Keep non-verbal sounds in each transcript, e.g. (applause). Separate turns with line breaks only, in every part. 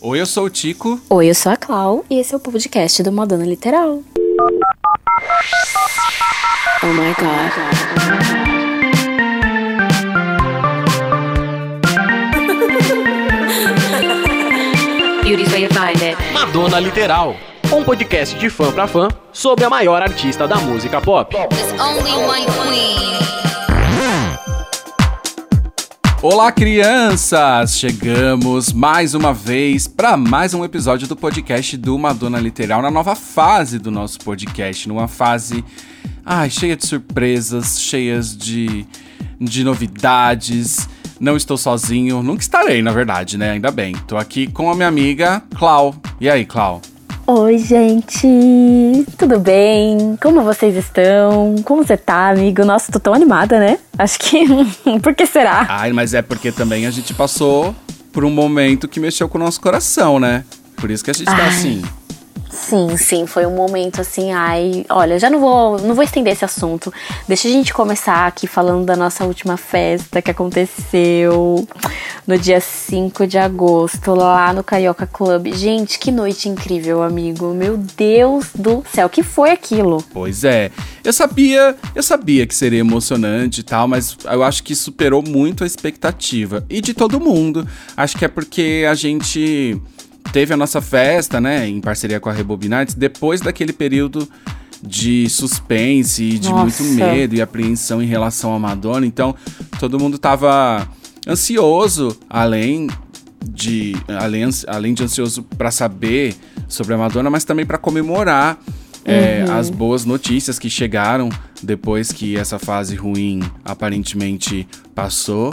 Oi, eu sou o Tico.
Oi, eu sou a Clau e esse é o podcast do Madonna Literal. Oh my god.
Beauty's way it.
Madonna Literal, um podcast de fã pra fã sobre a maior artista da música pop.
There's only one queen.
Olá, crianças! Chegamos mais uma vez para mais um episódio do podcast do Madonna Literal, na nova fase do nosso podcast, numa fase ai, cheia de surpresas, cheias de, de novidades. Não estou sozinho, nunca estarei, na verdade, né? Ainda bem. Tô aqui com a minha amiga Clau. E aí, Clau?
Oi, gente! Tudo bem? Como vocês estão? Como você tá, amigo? Nossa, tô tão animada, né? Acho que. (laughs) Por que será?
Ai, mas é porque também a gente passou por um momento que mexeu com o nosso coração, né? Por isso que a gente tá
Ai.
assim.
Sim, sim, foi um momento assim, ai, olha, já não vou, não vou estender esse assunto. Deixa a gente começar aqui falando da nossa última festa que aconteceu no dia 5 de agosto, lá no Carioca Club. Gente, que noite incrível, amigo. Meu Deus do céu, que foi aquilo?
Pois é. Eu sabia, eu sabia que seria emocionante e tal, mas eu acho que superou muito a expectativa. E de todo mundo. Acho que é porque a gente teve a nossa festa, né, em parceria com a Rebobinantes, depois daquele período de suspense e de
Nossa.
muito medo e apreensão em relação à Madonna. Então, todo mundo tava ansioso, além de além, além de ansioso para saber sobre a Madonna, mas também para comemorar é, as boas notícias que chegaram depois que essa fase ruim aparentemente passou.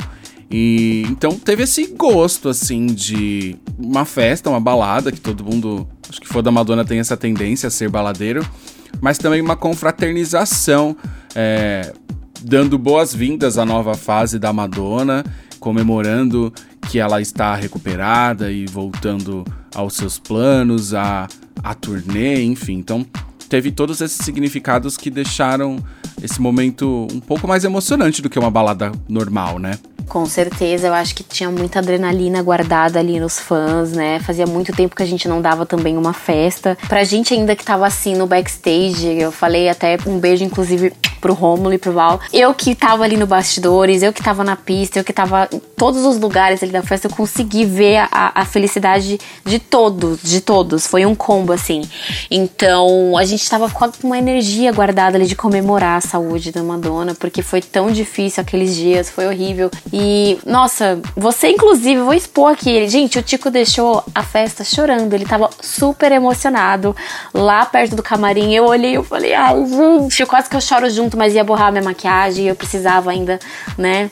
E então teve esse gosto assim de uma festa, uma balada que todo mundo, acho que for da Madonna tem essa tendência a ser baladeiro, mas também uma confraternização, é, dando boas-vindas à nova fase da Madonna, comemorando que ela está recuperada e voltando aos seus planos, a, a turnê, enfim. Então, teve todos esses significados que deixaram esse momento um pouco mais emocionante do que uma balada normal, né?
Com certeza, eu acho que tinha muita adrenalina guardada ali nos fãs, né? Fazia muito tempo que a gente não dava também uma festa. Pra gente ainda que tava assim no backstage, eu falei até um beijo, inclusive, pro Rômulo e pro Val. Eu que tava ali no bastidores, eu que tava na pista, eu que tava em todos os lugares ali da festa, eu consegui ver a, a felicidade de todos, de todos. Foi um combo, assim. Então, a gente tava com uma energia guardada ali de comemorar a saúde da Madonna, porque foi tão difícil aqueles dias, foi horrível. E, nossa, você inclusive, vou expor aqui ele. Gente, o Tico deixou a festa chorando, ele tava super emocionado lá perto do camarim. Eu olhei e falei, ai, gente, quase que eu choro junto, mas ia borrar minha maquiagem, eu precisava ainda, né?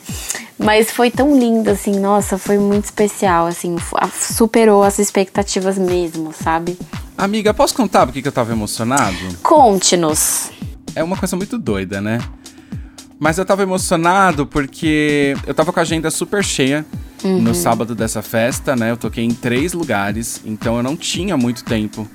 Mas foi tão lindo, assim, nossa, foi muito especial, assim, superou as expectativas mesmo, sabe?
Amiga, posso contar por que que eu tava emocionado?
Conte-nos.
É uma coisa muito doida, né? Mas eu tava emocionado porque eu tava com a agenda super cheia no sábado dessa festa, né? Eu toquei em três lugares, então eu não tinha muito tempo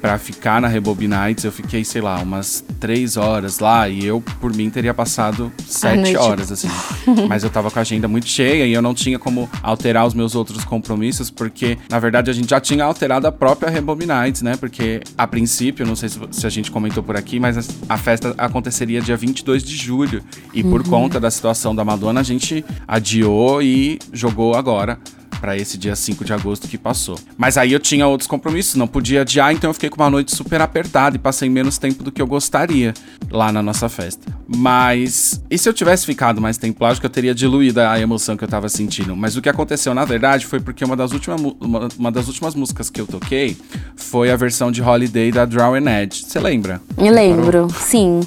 pra ficar na Rebobinites. Eu fiquei, sei lá, umas três horas lá e eu, por mim, teria passado sete horas, assim. (laughs) Mas eu tava com a agenda muito cheia e eu não tinha como alterar os meus outros compromissos, porque, na verdade, a gente já tinha alterado a própria Rebobinites, né? Porque, a princípio, não sei se, a gente comentou por aqui, mas a, festa aconteceria dia 22 de julho. E por conta da situação da Madonna, a gente adiou e jogou agora Pra esse dia 5 de agosto que passou. Mas aí eu tinha outros compromissos, não podia adiar, então eu fiquei com uma noite super apertada e passei menos tempo do que eu gostaria lá na nossa festa. Mas e se eu tivesse ficado mais tempo lá, acho que eu teria diluído a emoção que eu tava sentindo. Mas o que aconteceu na verdade foi porque uma das últimas, uma, uma das últimas músicas que eu toquei foi a versão de Holiday da Draw and Edge. Você lembra?
Me lembro, sim.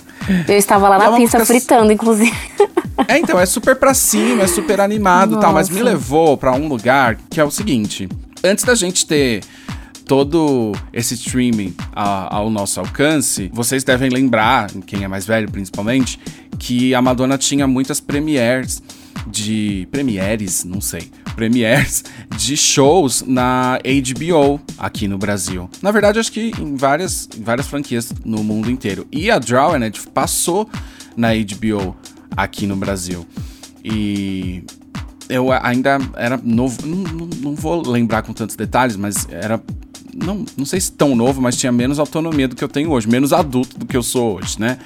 Eu estava lá
É
na
uma
pista
música-
fritando, inclusive.
É, então, é super pra cima, é super animado e tal, mas me levou pra um lugar que é o seguinte: antes da gente ter todo esse streaming a- ao nosso alcance, vocês devem lembrar, quem é mais velho principalmente, que a Madonna tinha muitas premieres de. Premieres, não sei. Premieres de shows na HBO aqui no Brasil. Na verdade, acho que em várias, em várias franquias no mundo inteiro. E a Edge passou na HBO aqui no Brasil. E eu ainda era novo, não, não, vou lembrar com tantos detalhes, mas era não, não sei se tão novo, mas tinha menos autonomia do que eu tenho hoje, menos adulto do que eu sou hoje, né?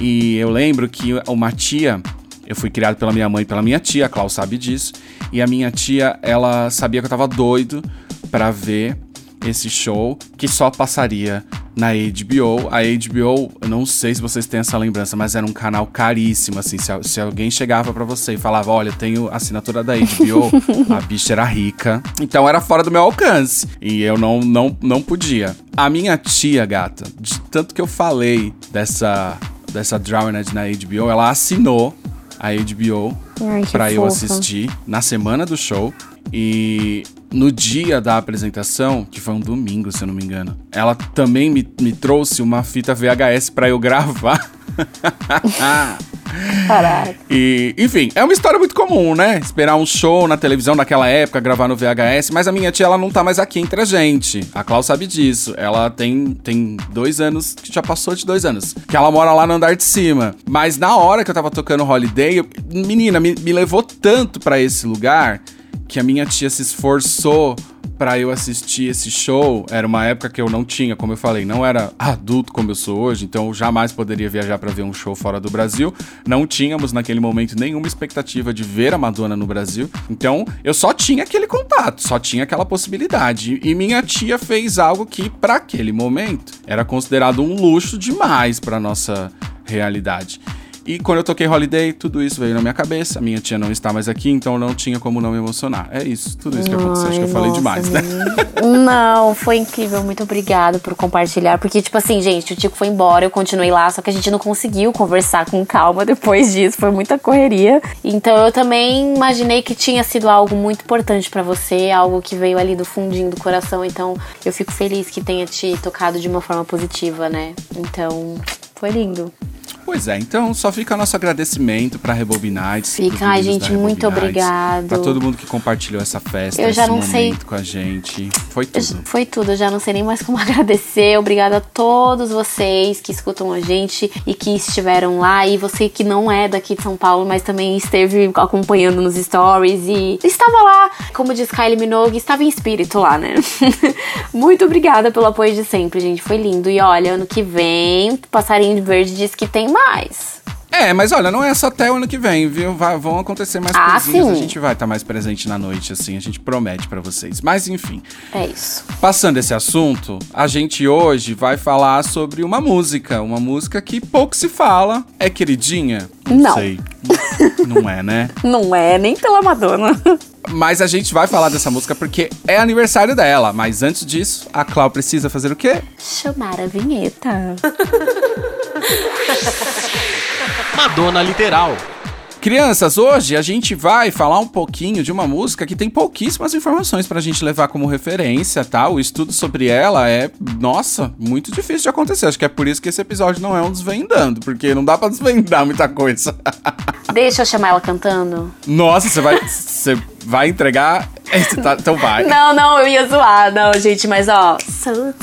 E eu lembro que uma tia, eu fui criado pela minha mãe e pela minha tia, a Klaus sabe disso, e a minha tia, ela sabia que eu tava doido para ver esse show que só passaria na HBO. A HBO, eu não sei se vocês têm essa lembrança, mas era um canal caríssimo, assim. Se, se alguém chegava para você e falava, olha, tenho assinatura da HBO, (laughs) a bicha era rica. Então era fora do meu alcance. E eu não, não, não podia. A minha tia, gata, de tanto que eu falei dessa, dessa Drowned na HBO, ela assinou a HBO pra eu assistir na semana do show. E no dia da apresentação, que foi um domingo, se eu não me engano, ela também me, me trouxe uma fita VHS pra eu gravar. (laughs)
Caraca.
E, enfim, é uma história muito comum, né? Esperar um show na televisão naquela época, gravar no VHS, mas a minha tia, ela não tá mais aqui entre a gente. A Clau sabe disso. Ela tem, tem dois anos, que já passou de dois anos, que ela mora lá no andar de cima. Mas na hora que eu tava tocando Holiday, eu- menina, me, me levou tanto pra esse lugar que a minha tia se esforçou pra eu assistir esse show. Era uma época que eu não tinha, como eu falei, não era adulto como eu sou hoje, então eu jamais poderia viajar pra ver um show fora do Brasil. Não tínhamos naquele momento nenhuma expectativa de ver a Madonna no Brasil. Então eu só tinha aquele contato, só tinha aquela possibilidade. E minha tia fez algo que pra aquele momento era considerado um luxo demais pra nossa realidade. E quando eu toquei Holiday, tudo isso veio na minha cabeça. Minha tia não está mais aqui, então não tinha como não me emocionar. É isso, tudo isso que aconteceu. Acho que eu falei
nossa,
demais, né?
Não, foi incrível. Muito obrigada por compartilhar. Porque, tipo assim, gente, o Tico foi embora, eu continuei lá, só que a gente não conseguiu conversar com calma depois (laughs) disso. Foi muita correria. Então eu também imaginei que tinha sido algo muito importante pra você, algo que veio ali do fundinho do coração. Então eu fico feliz que tenha te tocado de uma forma positiva, né? Então, foi lindo.
Pois é, então só fica nosso agradecimento pra Rebobinites.
Fica, ai, gente, muito obrigado.
Pra todo mundo que compartilhou essa festa,
Eu já não sei-
com a gente. Foi
Eu-
tudo.
Foi tudo, eu já não sei nem mais como (laughs) agradecer. Obrigada a todos vocês que escutam a gente e que estiveram lá. E você que não é daqui de São Paulo, mas também esteve acompanhando nos stories e estava lá, como diz Kylie Minogue, estava em espírito lá, né? (laughs) Muito obrigada pelo apoio de sempre, gente. Foi lindo. E olha, ano que vem, Passarinho Verde diz que tem mais.
É, mas olha, não é só até o ano que vem, viu? Vai- vão acontecer mais
Ah,
coisinhas.
sim.
A gente vai estar mais presente na noite, assim. A gente promete pra vocês. Mas enfim.
É isso.
Passando esse assunto, a gente hoje vai falar sobre uma música. Uma música que pouco se fala. É queridinha?
Não.
sei. Não é, né? (laughs)
Não é nem pela Madonna.
Mas a gente vai falar dessa música porque é aniversário dela. Mas antes disso, a Clau precisa fazer o quê?
Chamar a vinheta. (laughs) (laughs)
Madonna Literal.
Crianças, hoje a gente vai falar um pouquinho de uma música que tem pouquíssimas informações pra gente levar como referência, tá? O estudo sobre ela é, nossa, muito difícil de acontecer. Acho que é por isso que esse episódio não é um desvendando, porque não dá pra desvendar muita coisa.
Deixa eu chamar ela cantando.
Nossa, você vai, (laughs) você vai entregar? Esse tá- então vai.
Não, não, eu ia zoar. Não, gente, mas ó. So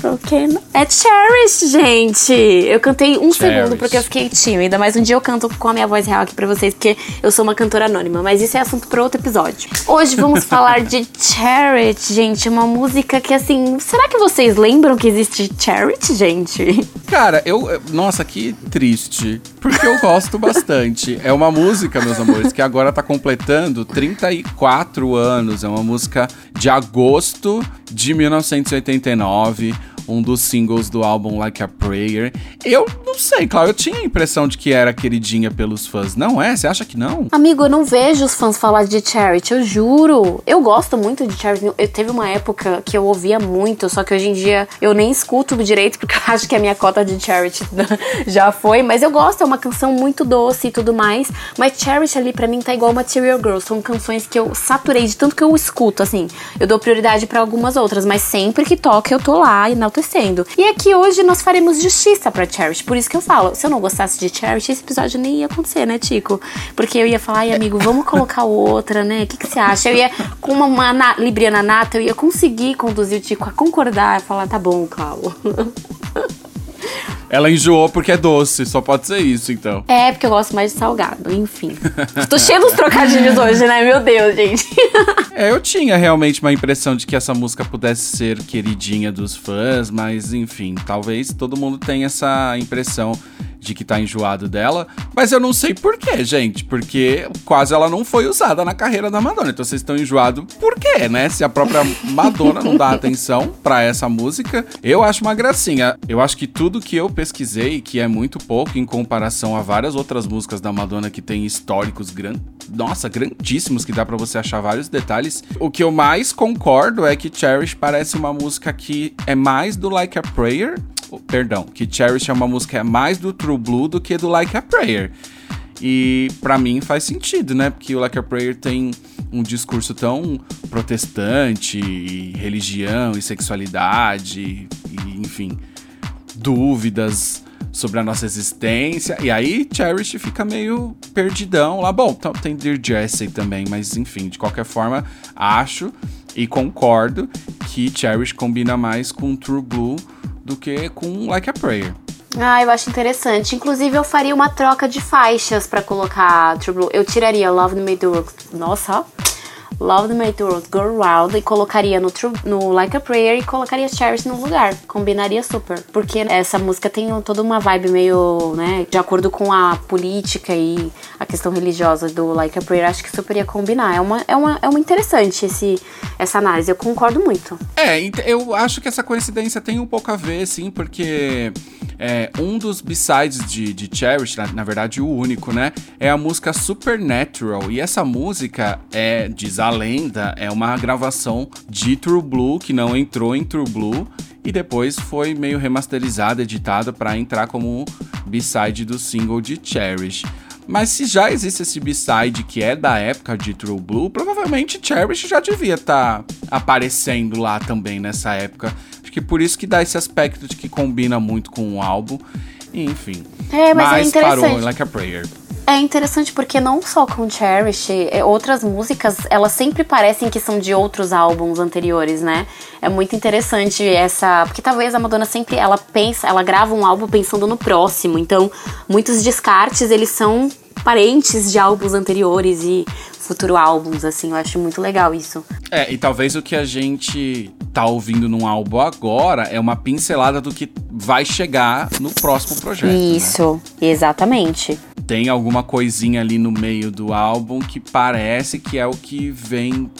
broken. É Cherish, gente. Eu cantei um
Cherish.
segundo porque eu fiquei tímida, mas um dia eu canto com a minha voz real aqui pra vocês, porque eu sou uma cantora anônima. Mas isso é assunto pra outro episódio. Hoje vamos (laughs) falar de Cherish, gente. Uma música que, assim. Será que vocês lembram que existe Cherish, gente?
Cara, eu. eu- Nossa, que triste. Porque eu gosto bastante. É uma música, meus amores, que agora tá completando 34 anos. É uma música de agosto de 1989. Um dos singles do álbum Like a Prayer. Eu não sei, Cláudio, eu tinha a impressão de que era queridinha pelos fãs. Não é? Você acha que não?
Amigo, eu não vejo os fãs falar de Charity, eu juro. Eu gosto muito de Charity. Eu teve uma época que eu ouvia muito, só que hoje em dia eu nem escuto direito, porque eu (laughs) acho que a minha cota de Charity (laughs) já foi. Mas eu gosto, é uma canção muito doce e tudo mais. Mas Charity ali pra mim tá igual Material Girl. São canções que eu saturei de tanto que eu escuto, assim. Eu dou prioridade pra algumas outras, mas sempre que toca eu tô lá enaltecendo. E aqui hoje nós faremos justiça pra Charity. Por isso que eu falo, se eu não gostasse de Charity, esse episódio nem ia acontecer, né, Tico? Porque eu ia falar, ai, amigo, vamos colocar outra, né? O que, que você acha? Eu ia, com uma, uma na- Libriana nata, eu ia conseguir conduzir o Tico a concordar e falar, tá bom, Clau. (laughs)
Ela enjoou porque é doce, só pode ser isso, então.
É, porque eu gosto mais de salgado, enfim. Tô cheio dos trocadilhos hoje, né? Meu Deus, gente. (laughs)
É, eu tinha realmente uma impressão de que essa música pudesse ser queridinha dos fãs, mas enfim, talvez todo mundo tenha essa impressão de que tá enjoado dela, mas eu não sei porquê, gente, porque quase ela não foi usada na carreira da Madonna. Então vocês estão enjoados por quê, né? Se a própria Madonna não dá atenção para essa música, eu acho uma gracinha. Eu acho que tudo que eu pesquisei, que é muito pouco em comparação a várias outras músicas da Madonna que tem históricos grandes, nossa, grandíssimos que dá para você achar vários detalhes. O que eu mais concordo é que Cherish parece uma música que é mais do Like a Prayer perdão, que Cherish é uma música mais do True Blue do que do Like a Prayer. E para mim faz sentido, né? Porque o Like a Prayer tem um discurso tão protestante, e religião e sexualidade, e, enfim, dúvidas sobre a nossa existência. E aí Cherish fica meio perdidão lá. Bom, tem Dear Jessie também, mas enfim, de qualquer forma, acho e concordo que Cherish combina mais com True Blue do que com Like a Prayer.
Ah, eu acho interessante. Inclusive, eu faria uma troca de faixas para colocar True Blue. Eu tiraria Love Me Do. Nossa. Love the Made World Go Round e colocaria no, True, no Like a Prayer e colocaria Cherish no lugar. Combinaria super. Porque essa música tem toda uma vibe meio, né, de acordo com a política e a questão religiosa do Like a Prayer, acho que super ia combinar. É uma, é uma, é uma interessante esse, essa análise, eu concordo muito.
É, eu acho que essa coincidência tem um pouco a ver, sim, porque é, um dos B-sides de, de Cherish, na, na, verdade o único, né, é a música Supernatural. E essa música é, diz a lenda, é uma gravação de True Blue, que não entrou em True Blue, e depois foi meio remasterizada, editada para entrar como B-side do single de Cherish. Mas se já existe esse B-side que é da época de True Blue, provavelmente Cherish já devia estar tá aparecendo lá também nessa época. Acho que por isso que dá esse aspecto de que combina muito com o álbum. Enfim.
É, mas, é mas é
parou Like a Prayer.
É interessante porque não só com Cherish, é, outras músicas, elas sempre parecem que são de outros álbuns anteriores, né? É muito interessante essa, porque talvez a Madonna sempre ela pensa, ela grava um álbum pensando no próximo. Então, muitos descartes, eles são parentes de álbuns anteriores e futuro álbuns, assim, eu acho muito legal isso.
É, e talvez o que a gente tá ouvindo num álbum agora é uma pincelada do que vai chegar no próximo projeto. Né?
Isso, né? exatamente.
Tem alguma coisinha ali no meio do álbum que parece que é o que vem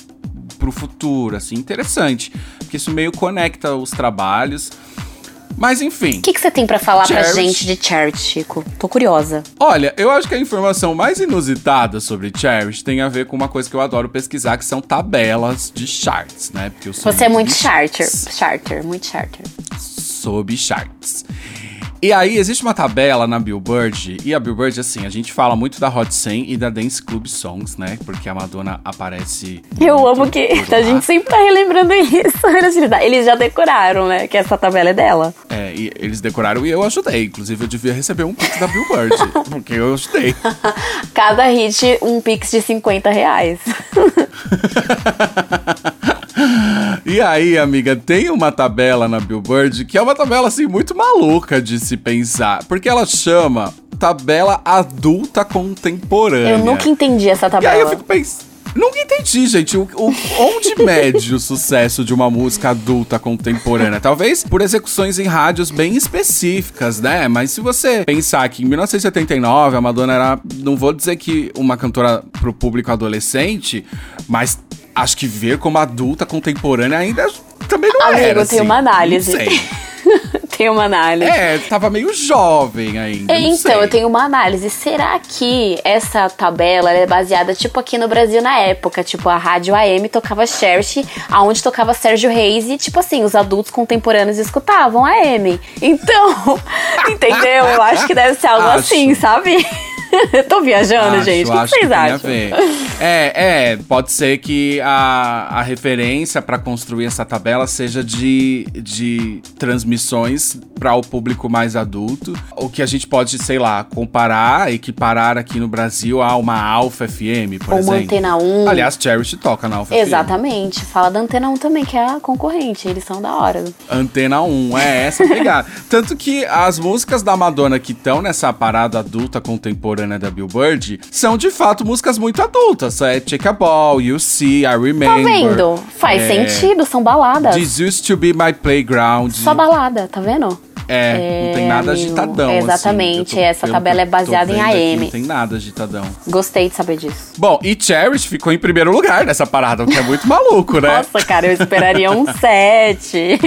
pro futuro, assim, interessante. Porque isso meio conecta os trabalhos. Mas enfim.
O que, que você tem para falar Cherish. pra gente de Cherish, Chico? Tô curiosa.
Olha, eu acho que a informação mais inusitada sobre Cherish tem a ver com uma coisa que eu adoro pesquisar, que são tabelas de charts, né?
Porque eu sou Você é muito charter, charter, muito charter.
Sobre charts. E aí, existe uma tabela na Billboard, e a Billboard, assim, a gente fala muito da Hot 100 e da Dance Club Songs, né? Porque a Madonna aparece.
Eu amo que a gente sempre tá relembrando isso. (laughs) Eles já decoraram, né? Que essa tabela é dela.
É, e eles decoraram e eu ajudei. Inclusive, eu devia receber um pix da Billboard, (laughs) porque eu ajudei.
Cada hit, um pix de 50 reais. (laughs)
E aí, amiga, tem uma tabela na Billboard que é uma tabela assim muito maluca de se pensar, porque ela chama tabela adulta contemporânea.
Eu nunca entendi essa tabela.
E aí eu fico pensando Nunca entendi, gente, o, o, onde mede o sucesso de uma música adulta contemporânea. Talvez por execuções em rádios bem específicas, né? Mas se você pensar que em 1979 a Madonna era, não vou dizer que uma cantora pro público adolescente, mas acho que ver como adulta contemporânea ainda também não
Amigo,
era.
Amigo, tem uma análise. (laughs) Tem uma análise.
É, tava meio jovem ainda. É,
então,
sei.
eu tenho uma análise. Será que essa tabela é baseada, tipo, aqui no Brasil na época? Tipo, a rádio AM tocava Cherish, aonde tocava Sérgio Reis e, tipo assim, os adultos contemporâneos escutavam AM. Então, (laughs) entendeu? Eu acho que deve ser algo (laughs)
acho.
assim, sabe? (laughs) Eu tô viajando,
Acho,
gente. O que
acho
vocês
tem a
acham?
ver. É, é, pode ser que a, a referência para construir essa tabela seja de, de transmissões para o público mais adulto. O que a gente pode, sei lá, comparar, equiparar aqui no Brasil a uma Alpha FM, por
Ou uma
exemplo.
Antena 1.
Aliás, Cherish toca na Alpha FM.
Exatamente. Fala da Antena 1 também, que é a concorrente. Eles são da hora.
Antena 1, é essa pegada. (laughs) Tanto que as músicas da Madonna que estão nessa parada adulta contemporânea da Billboard são de fato músicas muito adultas. É Take a Ball, You See, I Remember.
Tá vendo? Faz
é,
sentido, são baladas.
This used to be my playground.
Só balada, tá vendo?
É, não tem nada
amigo.
agitadão. assim.
Exatamente,
Eu tô-
essa tabela é baseada em AM.
Não tem nada agitadão.
Gostei de saber disso.
Bom, e Cherish ficou em primeiro lugar nessa parada, o que é muito maluco, né?
Nossa, cara, eu esperaria um (laughs) sete,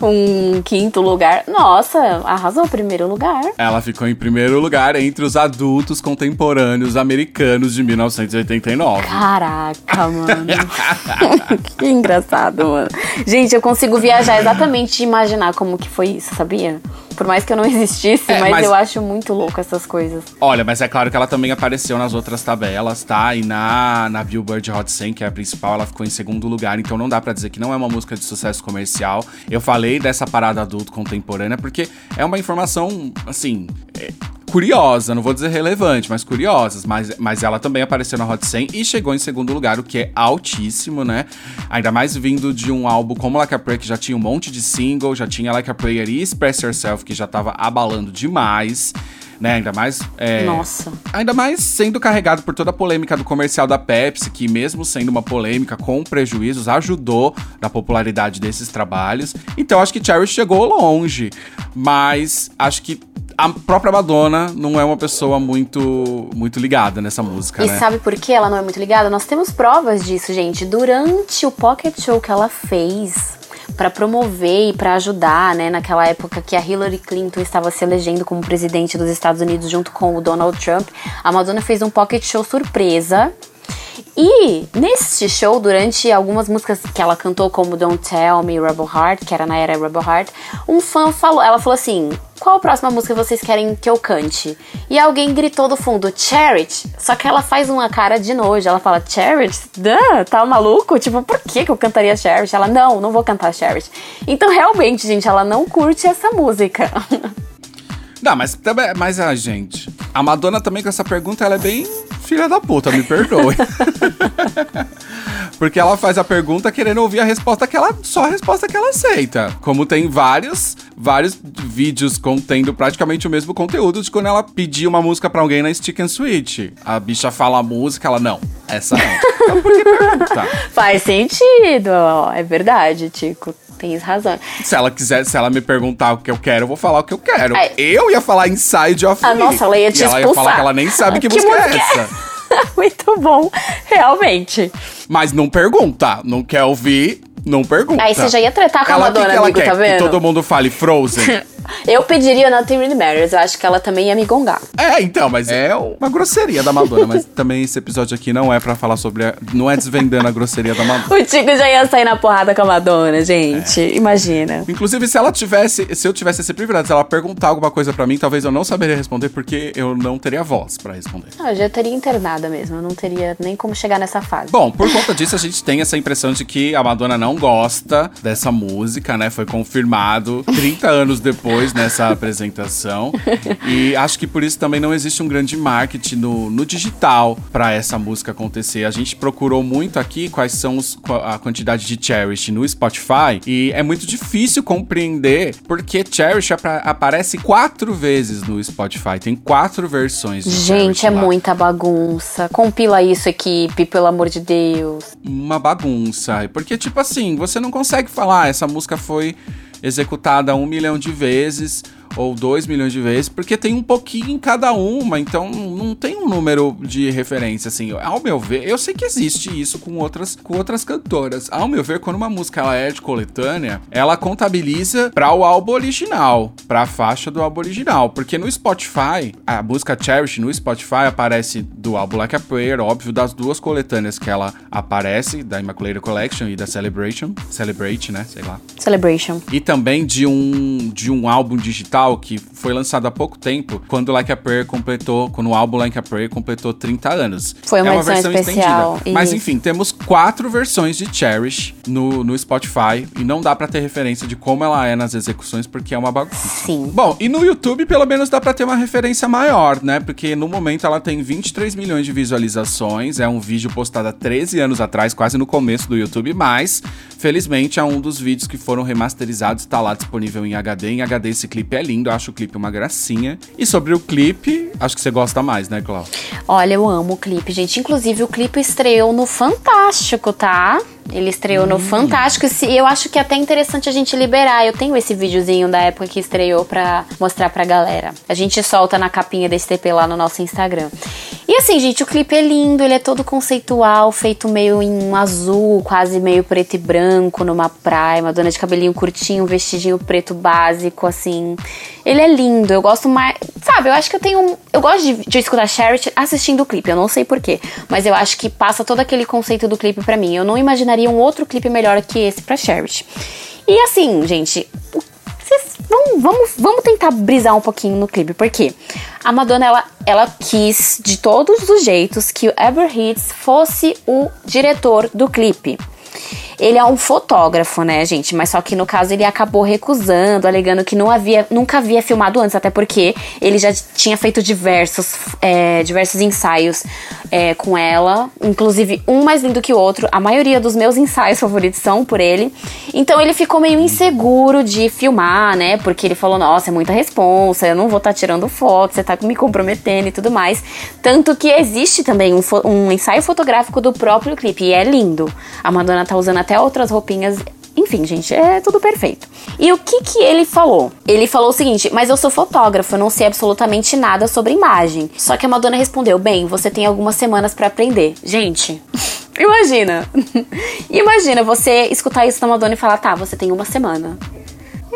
um quinto lugar. Nossa, arrasou, primeiro lugar.
Ela ficou em primeiro lugar entre os adultos contemporâneos americanos de 1989.
Caraca, mano. (laughs) que engraçado, mano. Gente, eu consigo viajar exatamente e imaginar como que foi isso, sabia? Por mais que eu não (laughs) existisse,
É,
mas,
mas-
eu acho muito louco essas coisas.
Olha, mas é claro que ela também apareceu nas outras tabelas, tá? E na, na Billboard Hot 100, que é a principal, ela ficou em segundo lugar. Então não dá pra dizer que não é uma música de sucesso comercial. Eu falei dessa parada adulto contemporânea porque é uma informação, assim... é curiosa, não vou dizer relevante, mas curiosas. Mas, mas ela também apareceu na Hot 100 e chegou em segundo lugar, o que é altíssimo, né? Ainda mais vindo de um álbum como Like a Prayer, que já tinha um monte de single, já tinha Like a Prayer e Express Yourself, que já tava abalando demais. Né, ainda mais. é,
Nossa.
Ainda mais sendo carregado por toda a polêmica do comercial da Pepsi, que mesmo sendo uma polêmica com prejuízos, ajudou na popularidade desses trabalhos. Então acho que Cherish chegou longe, mas acho que a própria Madonna não é uma pessoa muito muito ligada nessa música,
E
né?
sabe por que ela não é muito ligada? Nós temos provas disso, gente. Durante o pocket show que ela fez pra promover e pra ajudar, né, naquela época que a Hillary Clinton estava se elegendo como presidente dos Estados Unidos junto com o Donald Trump, a Madonna fez um pocket show surpresa. E nesse show, durante algumas músicas que ela cantou, como Don't Tell Me, Rebel Heart, que era na era Rebel Heart, um fã falou, ela falou assim: qual a próxima música vocês querem que eu cante? E alguém gritou do fundo, Charity. Só que ela faz uma cara de nojo. Ela fala, Charity? Duh, tá maluco? Tipo, por que, que eu cantaria Charity? Ela, não, não vou cantar Charity. Então, realmente, gente, ela não curte essa música. (laughs)
Não, mas também, mas a gente, a Madonna também com essa pergunta, ela é bem filha da puta, me perdoe. (laughs) Porque ela faz a pergunta querendo ouvir a resposta que ela. Só a resposta que ela aceita. Como tem vários, vários vídeos contendo praticamente o mesmo conteúdo de quando ela pedia uma música pra alguém na Stick and Switch. A bicha fala a música, ela não. Essa não. (laughs) Então por que perguntar?
Faz sentido, é verdade, Tico. Tens razão.
Se ela quiser, se ela me perguntar o que eu quero, eu vou falar o que eu quero.
Ai.
Eu ia falar Inside of
Ah,
Me.
nossa, ela ia te
E ela ia
expulsar.
falar que ela nem sabe que, (laughs)
Que
música, é
é?
essa. (laughs)
Muito bom, realmente.
Mas não pergunta. Não quer ouvir, não pergunta.
Aí você já ia tretar com a
ela, que
Madonna,
que
amigo,
quer?
tá vendo?
Que todo mundo fale Frozen. (laughs)
Eu pediria Nothing Really Matters, eu acho que ela também ia me gongar.
é, então, mas é uma grosseria da Madonna. Mas também esse episódio aqui não é pra falar sobre. A, não é desvendando a grosseria da Madonna.
O Tico já ia sair na porrada com a Madonna, gente. Imagina.
Inclusive, se ela tivesse, se eu tivesse esse privilégio, se ela perguntar alguma coisa pra mim, talvez eu não saberia responder, porque eu não teria voz pra responder.
Não, eu já teria internada mesmo, eu não teria nem como chegar nessa fase.
Bom, por conta disso, a gente tem essa impressão de que a Madonna não gosta dessa música, né? Foi confirmado 30 anos depois nessa (laughs) apresentação. E acho que por isso também não existe um grande marketing no, no digital pra essa música acontecer. A gente procurou muito aqui quais são os- a quantidade de Cherish no Spotify e é muito difícil compreender porque Cherish apa- aparece quatro vezes no Spotify. Tem quatro versões de
Gente,
Cherish
é
lá.
muita bagunça. Compila isso, equipe, pelo amor de Deus.
uma bagunça. Porque, tipo assim, você não consegue falar, "Ah, essa música foi executada um milhão de vezes ou dois milhões de vezes, porque tem um pouquinho em cada uma, então não tem um número de referência, assim. Ao meu ver, eu sei que existe isso com outras, com outras cantoras. Ao meu ver, quando uma música ela é de coletânea, ela contabiliza para o álbum original, para a faixa do álbum original, porque no Spotify, a música Cherish no Spotify aparece do álbum Like a Prayer, óbvio, das duas coletâneas que ela aparece, da Immaculate Collection e da Celebration, Celebrate, né, sei lá.
Celebration.
E também de um, de um álbum digital que foi lançado há pouco tempo, quando Like a Prayer completou, quando o álbum Like a Prayer completou 30 anos.
Foi uma
é uma versão
especial,
estendida. Mas enfim, temos quatro versões de Cherish no, no Spotify e não dá pra ter referência de como ela é nas execuções porque é uma bagunça.
Sim.
Bom, e no YouTube pelo menos dá pra ter uma referência maior, né? Porque no momento ela tem 23 milhões de visualizações, é um vídeo postado há 13 anos atrás, quase no começo do YouTube, mas felizmente é um dos vídeos que foram remasterizados, tá lá disponível em HD. Em HD esse clipe é lindo, eu acho o clipe uma gracinha. E sobre o clipe, acho que você gosta mais, né, Clau?
Olha, eu amo o clipe, gente. Inclusive, o clipe estreou no Fantástico, tá? Ele estreou no Fantástico. E eu acho que é até interessante a gente liberar. Eu tenho esse videozinho da época que estreou pra mostrar pra galera. A gente solta na capinha desse TP lá no nosso Instagram. E assim, gente, o clipe é lindo, ele é todo conceitual, feito meio em azul, quase meio preto e branco, numa praia, uma dona de cabelinho curtinho, vestidinho preto básico, assim. Ele é lindo, eu gosto mais. Sabe, eu acho que eu tenho. Eu gosto de, de escutar Charity assistindo o clipe, eu não sei porquê. Mas eu acho que passa todo aquele conceito do clipe pra mim. Eu não imaginaria um outro clipe melhor que esse pra Charity. E assim, gente, o- vocês vão, vamos, vamos tentar brisar um pouquinho no clipe, porque a Madonna ela, ela quis de todos os jeitos que o Ever Hits fosse o diretor do clipe. Ele é um fotógrafo, né, gente? Mas só que no caso ele acabou recusando, alegando que não havia, nunca havia filmado antes, até porque ele já tinha feito diversos, é, diversos ensaios é, com ela, inclusive um mais lindo que o outro. A maioria dos meus ensaios favoritos são por ele. Então ele ficou meio inseguro de filmar, né? Porque ele falou: Nossa, é muita responsa, eu não vou estar tirando foto, você tá me comprometendo e tudo mais. Tanto que existe também um, um ensaio fotográfico do próprio clipe, e é lindo. A Madonna tá usando até outras roupinhas. Enfim, gente, é tudo perfeito. E o que que ele falou? Ele falou o seguinte: Mas eu sou fotógrafo, eu não sei absolutamente nada sobre imagem. Só que a Madonna respondeu: Bem, você tem algumas semanas pra aprender. Gente. (laughs) Imagina! (laughs) Imagina você escutar isso da Madonna e falar, tá, você tem uma semana.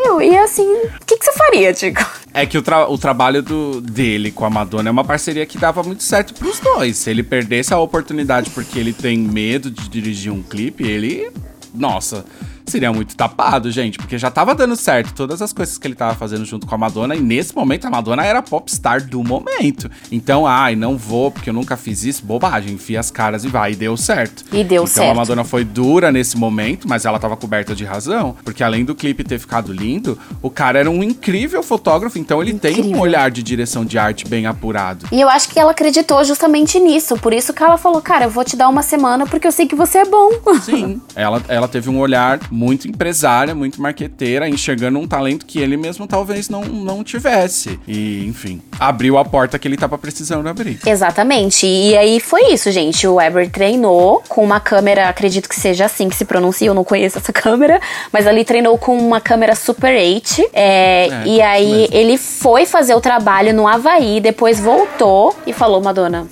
Eu, e assim, o que, que você faria, Tico?
É que o, tra- o trabalho do, dele com a Madonna é uma parceria que dava muito certo pros dois. Se ele perdesse a oportunidade porque ele tem medo de dirigir um clipe, ele. Nossa, seria muito tapado, gente. Porque já tava dando certo todas as coisas que ele tava fazendo junto com a Madonna. E nesse momento a Madonna era a popstar do momento. Então, ai, não vou porque eu nunca fiz isso. Bobagem, enfia as caras e vai. E deu certo.
E deu
então,
certo.
a Madonna foi dura nesse momento, mas ela tava coberta de razão. Porque além do clipe ter ficado lindo, o cara era um incrível fotógrafo. Então ele tem um
Incrível.
olhar de direção de arte bem apurado.
E eu acho que ela acreditou justamente nisso. Por isso que ela falou, cara, eu vou te dar uma semana porque eu sei que você é bom.
Sim. (laughs) ela, ela teve um olhar muito empresária, muito marqueteira, enxergando um talento que ele mesmo talvez não, não tivesse. E, enfim, abriu a porta que ele tava precisando abrir.
Exatamente. E aí foi isso, gente. O Weber treinou com uma câmera, acredito que seja assim que se pronuncia, eu não conheço essa (laughs) câmera, mas ali treinou com uma câmera Super 8. é,
É,
e aí ele foi fazer o trabalho no Havaí, depois voltou e falou, Madonna.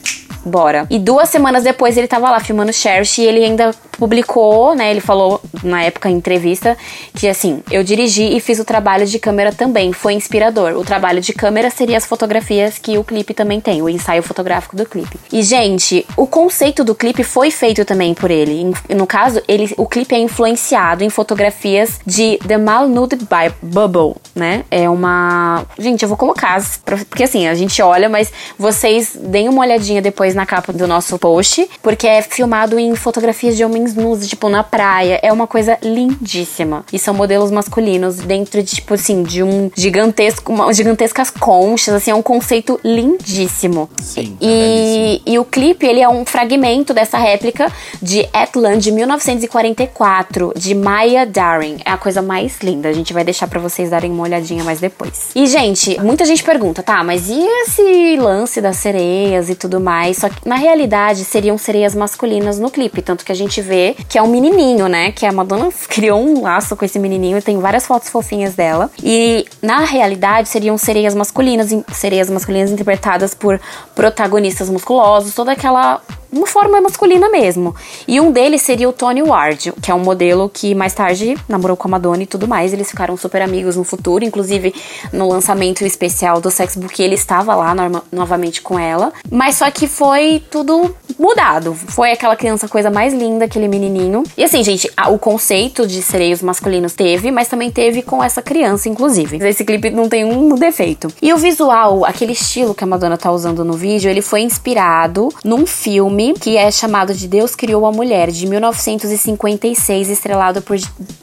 Bora. E duas semanas depois ele tava lá filmando Cherish e ele ainda publicou, né? Ele falou na época em entrevista que assim, eu dirigi e fiz o trabalho de câmera também, foi inspirador. O trabalho de câmera seria as fotografias que o clipe também tem, o ensaio fotográfico do clipe. E gente, o conceito do clipe foi feito também por ele. No caso, ele, o clipe é influenciado em fotografias de The Malnude Bubble, né? É uma, gente, eu vou colocar porque assim, a gente olha, mas vocês deem uma olhadinha depois na capa do nosso post, porque é filmado em fotografias de homens nus, tipo, na praia. É uma coisa lindíssima. E são modelos masculinos dentro de, tipo assim, de um gigantesco, uma, gigantescas conchas, assim, é um conceito lindíssimo.
Sim, é
E, e o clipe, ele é um fragmento dessa réplica de Atlan de 1944, de Maya Daring. É a coisa mais linda. A gente vai deixar pra vocês darem uma olhadinha mais depois. E, gente, muita gente pergunta, tá, mas e esse lance das sereias e tudo mais? Só que, na realidade, seriam sereias masculinas no clipe. Tanto que a gente vê que é um menininho, né? Que a Madonna (laughs) criou um laço com esse menininho. Tem várias fotos fofinhas dela. E, na realidade, seriam sereias masculinas, sereias masculinas interpretadas por protagonistas musculosos. Toda aquela uma forma masculina mesmo. E um deles seria o Tony Ward, que é um modelo que mais tarde namorou com a Madonna e tudo mais. Eles ficaram super amigos no futuro, inclusive no lançamento especial do Sex Book ele estava lá no novamente com ela. Mas só que foi tudo mudado. Foi aquela criança coisa mais linda, aquele menininho. E assim, gente, o conceito de sereios masculinos teve, mas também teve com essa criança, inclusive. Esse clipe não tem um defeito. E o visual, aquele estilo que a Madonna tá usando no vídeo, ele foi inspirado num filme que é chamado de Deus Criou a Mulher, de 1956, estrelado por,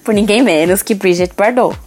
por ninguém menos que Bridget Bardot.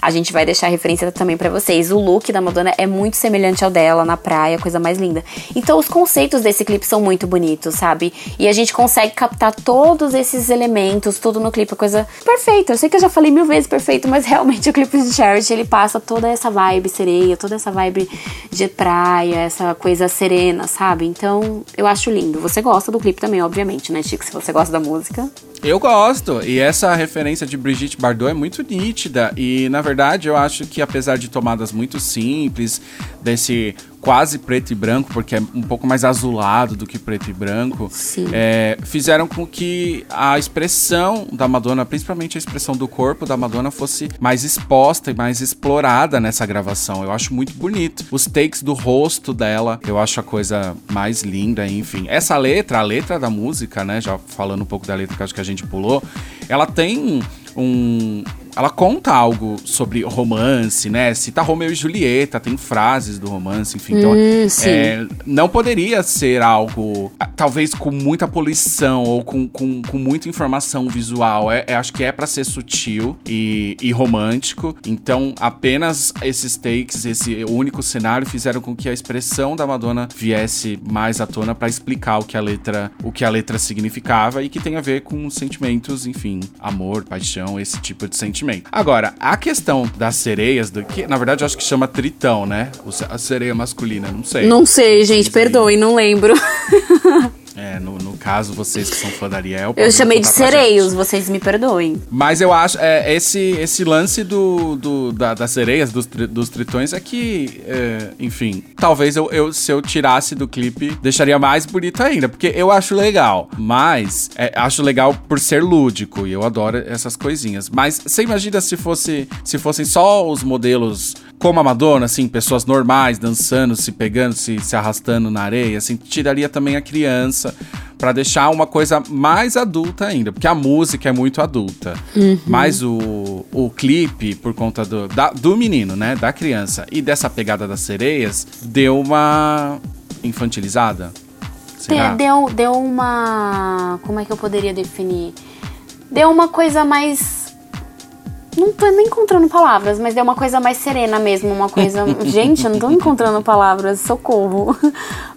A gente vai deixar a referência também para vocês. O look da Madonna é muito semelhante ao dela na praia, coisa mais linda. Então os conceitos desse clipe são muito bonitos, sabe? E a gente consegue captar todos esses elementos, tudo no clipe, coisa perfeita. Eu sei que eu já falei mil vezes perfeito, mas (laughs) realmente o clipe de Charity ele passa toda essa vibe sereia, toda essa vibe de praia, essa coisa serena, sabe? Então eu acho lindo. Você gosta do clipe também, obviamente, né, Chico? Se você gosta da música.
Eu gosto. E essa referência de Brigitte Bardot é muito nítida. E na verdade eu acho que apesar de tomadas muito simples, desse quase preto e branco, porque é um pouco mais azulado do que preto e branco, é, fizeram com que a expressão da Madonna, principalmente a expressão do corpo da Madonna, fosse mais exposta e mais explorada nessa gravação. Eu acho muito bonito. Os takes do rosto dela, eu acho a coisa mais linda, enfim. Essa letra, a letra da música, né? Já falando um pouco da letra que acho que a gente pulou, ela tem um, ela conta algo sobre romance, né? Cita Romeu e Julieta, tem frases do romance, enfim. Então, hum, é, não poderia ser algo, ah, talvez com muita poluição ou com, com, com muita informação visual. É, é acho que é para ser sutil e, e romântico. Então, apenas esses takes, esse único cenário, fizeram com que a expressão da Madonna viesse mais à tona para explicar o que a letra, o que a letra significava e que tem a ver com sentimentos, enfim, amor, paixão, esse tipo de sentimento Agora, a questão das sereias, do que na verdade eu acho que chama tritão, né? A sereia masculina, não sei.
Não sei, gente, perdoe, não lembro. (laughs)
É, no, no caso, vocês que são fã da Ariel.
Eu chamei de sereios, vocês me perdoem.
Mas eu acho, é, esse, esse lance do, do da, das sereias, dos, dos tritões, é que, é, enfim, talvez eu, eu, se eu tirasse do clipe, deixaria mais bonito ainda, porque eu acho legal. Mas, é, acho legal por ser lúdico, e eu adoro essas coisinhas. Mas você imagina se fosse se fossem só os modelos como a Madonna, assim, pessoas normais dançando, se pegando, se, se arrastando na areia, assim, tiraria também a criança para deixar uma coisa mais adulta ainda, porque a música é muito adulta. Uhum. Mas o, o clipe, por conta do, da, do menino, né, da criança e dessa pegada das sereias, deu uma infantilizada.
Será? Deu, deu uma. Como é que eu poderia definir? Deu uma coisa mais não tô nem encontrando palavras, mas é uma coisa mais serena mesmo, uma coisa. (laughs) Gente, eu não tô encontrando palavras, socorro. (laughs)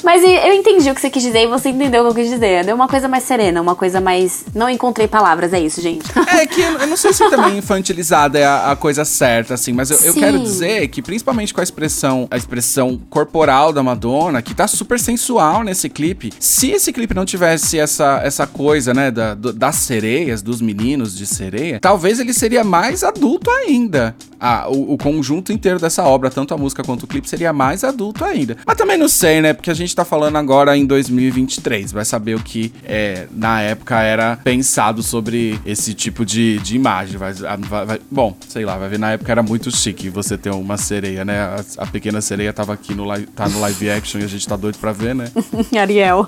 Mas eu entendi o que você quis dizer e você entendeu o que eu quis dizer. Deu uma coisa mais serena, uma coisa mais. Não encontrei palavras, é isso, gente.
É (laughs) que eu não sei se também infantilizada é a, a coisa certa, assim, mas eu, eu, quero dizer que, principalmente com a expressão, a expressão corporal da Madonna, que tá super sensual nesse clipe, se esse clipe não tivesse essa, essa coisa, né, da, do, das sereias, dos meninos de sereia, talvez ele seria mais adulto ainda. Ah, o, o, conjunto inteiro dessa obra, tanto a música quanto o clipe, seria mais adulto ainda. Mas também não sei, né? Porque a gente tá falando agora em 2023. Vai saber o que é, na época era pensado sobre esse tipo de, de imagem. Vai, vai, vai, bom, sei lá, vai ver. Na época era muito chique você ter uma sereia, né? A, a pequena sereia tava aqui no live, tá no live action e a gente tá doido pra ver, né? (laughs)
Ariel.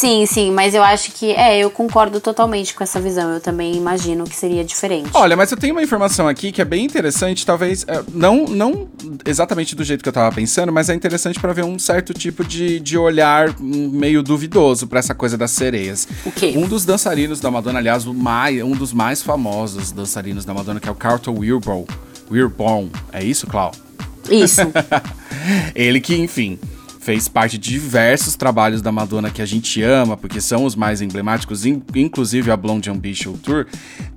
Sim, sim, mas eu acho que é, eu concordo totalmente com essa visão. Eu também imagino que seria diferente.
Olha, mas eu tenho uma informação aqui que é bem interessante, talvez é, não, não exatamente do jeito que eu tava pensando, mas é interessante para ver um certo tipo de, de olhar meio duvidoso para essa coisa das sereias.
O quê?
Um dos dançarinos da Madonna, aliás, mais, um dos mais famosos dançarinos da Madonna, que é o Carlton Wilborn. Wilborn, é isso, Clau?
Isso. (laughs)
Ele que, enfim, fez parte de diversos trabalhos da Madonna que a gente ama, porque são os mais emblemáticos, inclusive a Blonde Ambition Tour,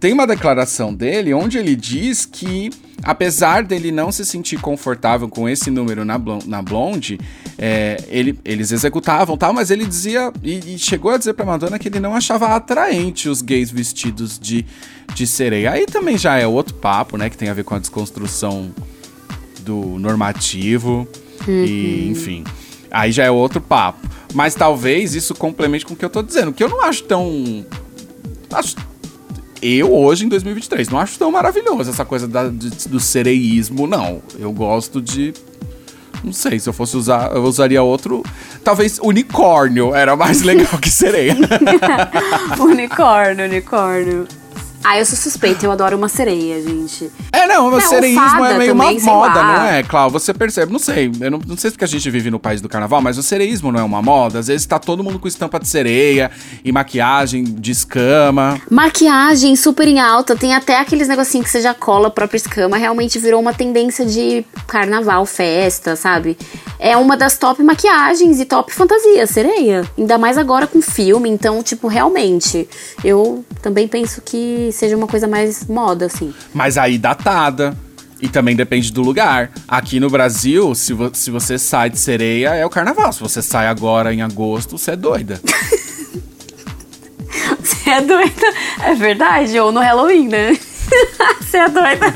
tem uma declaração dele onde ele diz que, apesar dele não se sentir confortável com esse número na, Blonde, na Blonde é, ele, eles executavam tal, mas ele dizia, e, e chegou a dizer pra Madonna que ele não achava atraente os gays vestidos de, de sereia. Aí também já é outro papo, né, que tem a ver com a desconstrução do normativo, uhum. e enfim. Aí já é outro papo. Mas talvez isso complemente com o que eu tô dizendo, que eu não acho tão. Acho, eu hoje, em 2023, não acho tão maravilhoso essa coisa da- de- do sereísmo, não. Eu gosto de. Não sei, se eu fosse usar, eu usaria outro. Talvez unicórnio era mais (laughs) legal que sereia. (laughs)
unicórnio, unicórnio. Ah, eu sou suspeita, eu adoro uma sereia, gente.
É, não, o
Não,
sereísmo é meio
também,
uma moda,
lá.
não é, Clau? Você percebe, não sei, eu não, não sei se porque a gente vive no país do carnaval, mas o sereísmo não é uma moda. Às vezes tá todo mundo com estampa de sereia e maquiagem de escama.
Maquiagem super em alta, tem até aqueles negocinhos que você já cola a própria escama, realmente virou uma tendência de carnaval, festa, sabe? É uma das top maquiagens e top fantasia, sereia. Ainda mais agora com filme, então, tipo, realmente, eu também penso que seja uma coisa mais moda, assim.
Mas aí datada. E também depende do lugar. Aqui no Brasil, se, vo- se você sai de sereia, é o carnaval. Se você sai agora em agosto, você é doida. (laughs)
Você é doida? É verdade? Ou no Halloween, né? (laughs) Você é doida? (laughs)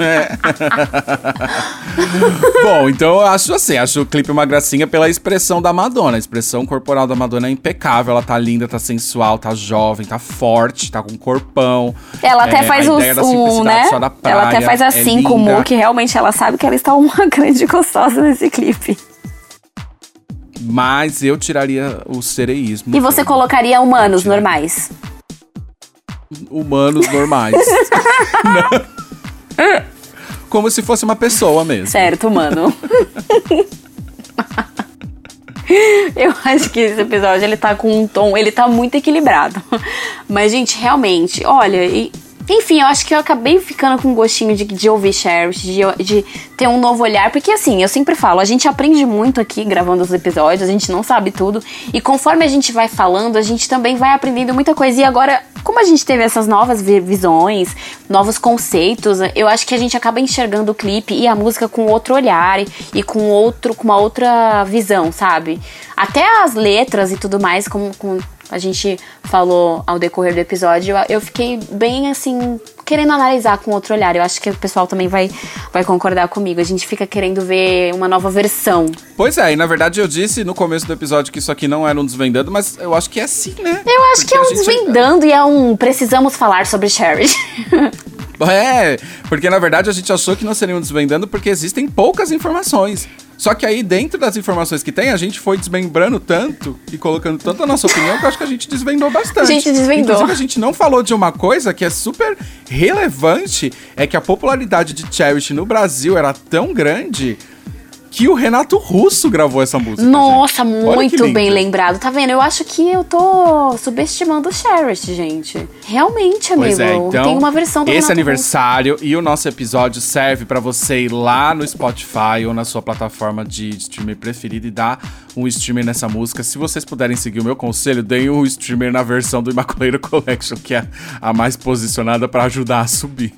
(laughs)
Bom, então eu acho assim, acho o clipe uma gracinha pela expressão da Madonna. A expressão corporal da Madonna é impecável, ela tá linda, tá sensual, tá jovem, tá forte, tá com um corpão.
Ela até
É,
faz um,
simplicidade
né?
praia
Ela até faz
é
assim com o. Mu, que realmente ela sabe que ela está uma (laughs) grande gostosa nesse clipe.
Mas eu tiraria o sereísmo.
E você colocaria humanos normais.
Humanos normais. (laughs) Como se fosse uma pessoa mesmo.
Certo, humano. (laughs) Eu acho que esse episódio ele tá com um tom, ele tá muito equilibrado. Mas, gente, realmente, olha, e, enfim, eu acho que eu acabei ficando com um gostinho de, de ouvir Cherish, de, de ter um novo olhar, porque assim, eu sempre falo, a gente aprende muito aqui gravando os episódios, a gente não sabe tudo, e conforme a gente vai falando, a gente também vai aprendendo muita coisa. E agora, como a gente teve essas novas vi- visões, novos conceitos, eu acho que a gente acaba enxergando o clipe e a música com outro olhar e, e com outro, com uma outra visão, sabe? Até as letras e tudo mais, como, como a gente falou ao decorrer do episódio, eu, fiquei bem assim, querendo analisar com outro olhar. Eu acho que o pessoal também vai, vai concordar comigo. A gente fica querendo ver uma nova versão.
Pois é, e na verdade eu disse no começo do episódio que isso aqui não era um desvendando, mas eu acho que é sim, né?
Eu acho
Porque
que é um desvendando e é um precisamos falar sobre Cherish. (laughs)
É, porque na verdade a gente achou que não seriam desvendando porque existem poucas informações. Só que aí, dentro das informações que tem, a gente foi desmembrando tanto e colocando tanto a nossa opinião que eu acho que a gente desvendou bastante.
A gente desvendou.
Inclusive, a gente não falou de uma coisa que é super relevante, é que a popularidade de Cherish no Brasil era tão grande que o Renato Russo gravou essa música.
Nossa,
gente.
Muito bem lembrado. Tá vendo? Eu acho que eu tô subestimando o Cherish, gente. Realmente, amigo.
Pois é, então,
tem uma versão do
esse
Renato
aniversário e o nosso episódio serve pra você ir lá no Spotify ou na sua plataforma de streamer preferida e dar um streamer nessa música. Se vocês puderem seguir o meu conselho, deem um streamer na versão do Immaculate (laughs) Collection, que é a mais posicionada pra ajudar a subir.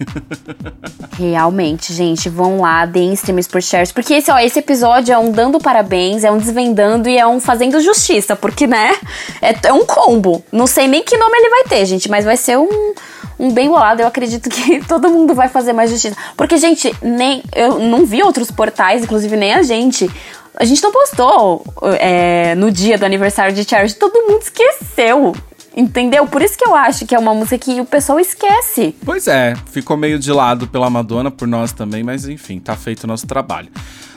(laughs)
Realmente, gente. Vão lá, deem streams por Cherish. Porque esse, ó, esse episódio é um dando parabéns, é um desvendando e é um fazendo justiça. Porque, né? É, é um combo. Não sei nem que nome ele vai ter, gente. Mas vai ser um. Um bem bolado, eu acredito que (laughs) todo mundo vai fazer mais justiça. Porque, gente, nem. Eu não vi outros portais, inclusive nem a gente. A gente não postou é, no dia do aniversário de Cherish. Todo mundo esqueceu. Entendeu? Por isso que eu acho que é uma música que o pessoal esquece.
pois é, ficou meio de lado pela Madonna, por nós também, mas enfim, tá feito o nosso trabalho.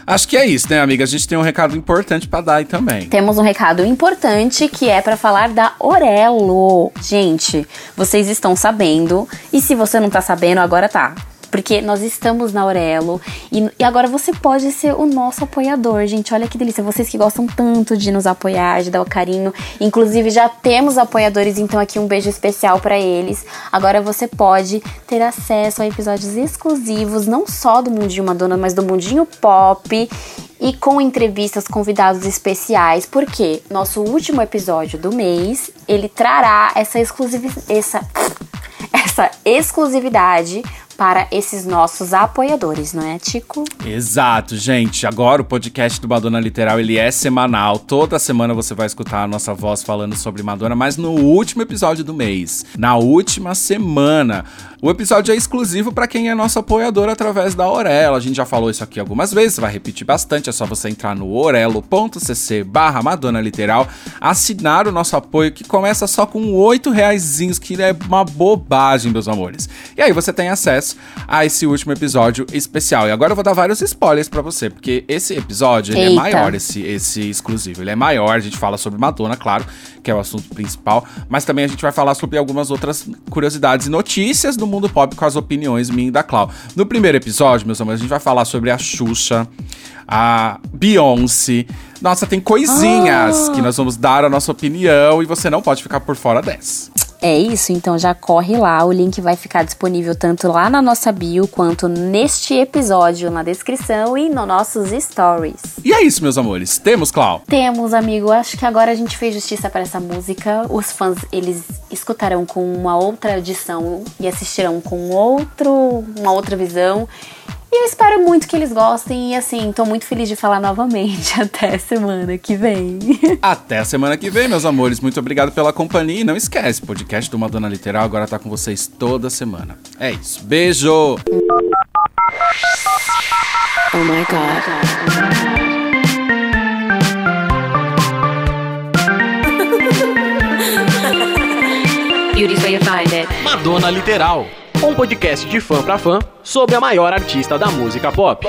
Acho que é isso, né, amiga? A gente tem um recado importante pra dar aí também.
Temos um recado importante que é pra falar da Orelo. Gente, vocês estão sabendo, e se você não tá sabendo, agora tá. Porque nós estamos na Aurelo e, e agora você pode ser o nosso apoiador, gente. Olha que delícia. Vocês que gostam tanto de nos apoiar, de dar o carinho. Inclusive, já temos apoiadores, então aqui um beijo especial pra eles. Agora você pode ter acesso a episódios exclusivos, não só do Mundinho Madonna, mas do Mundinho Pop e com entrevistas, convidados especiais, porque nosso último episódio do mês, ele trará essa exclusividade, essa (laughs) essa exclusividade para esses nossos apoiadores, não é, Tico?
Exato, gente. Agora o podcast do Madonna Literal ele é semanal. Toda semana você vai escutar a nossa voz falando sobre Madonna, mas no último episódio do mês, na última semana, o episódio é exclusivo para quem é nosso apoiador através da Orelo. A gente já falou isso aqui algumas vezes, vai repetir bastante. É só você entrar no orelo.cc barra Madonna Literal, assinar o nosso apoio que começa só com oito reaisinhos, que é uma bobagem, meus amores. E aí você tem acesso a esse último episódio especial. E agora eu vou dar vários spoilers para você, porque esse episódio é maior, esse, esse exclusivo. Ele é maior, a gente fala sobre Madonna, claro, que é o assunto principal, mas também a gente vai falar sobre algumas outras curiosidades e notícias do mundo pop com as opiniões minha e da Clau. No primeiro episódio, meus amores, a gente vai falar sobre a Xuxa, a Beyoncé. Nossa, tem coisinhas
Ah.
que nós vamos dar a nossa opinião e você não pode ficar por fora dessa.
É isso, então já corre lá, o link vai ficar disponível tanto lá na nossa bio quanto neste episódio na descrição e nos nossos stories.
E é isso, meus amores. Temos, Clau.
Temos, amigo, acho que agora a gente fez justiça para essa música. Os fãs, eles escutarão com uma outra edição e assistirão com outro, uma outra visão. E eu espero muito que eles gostem e assim, tô muito feliz de falar novamente (laughs) até semana que vem.
Até a semana que vem, meus amores. Muito obrigado pela companhia. E não esquece, o podcast do Madonna Literal agora tá com vocês toda semana. É isso. Beijo!
Oh my god.
Beauty's find it.
Madonna Literal, um podcast de fã pra fã sobre a maior artista da música pop.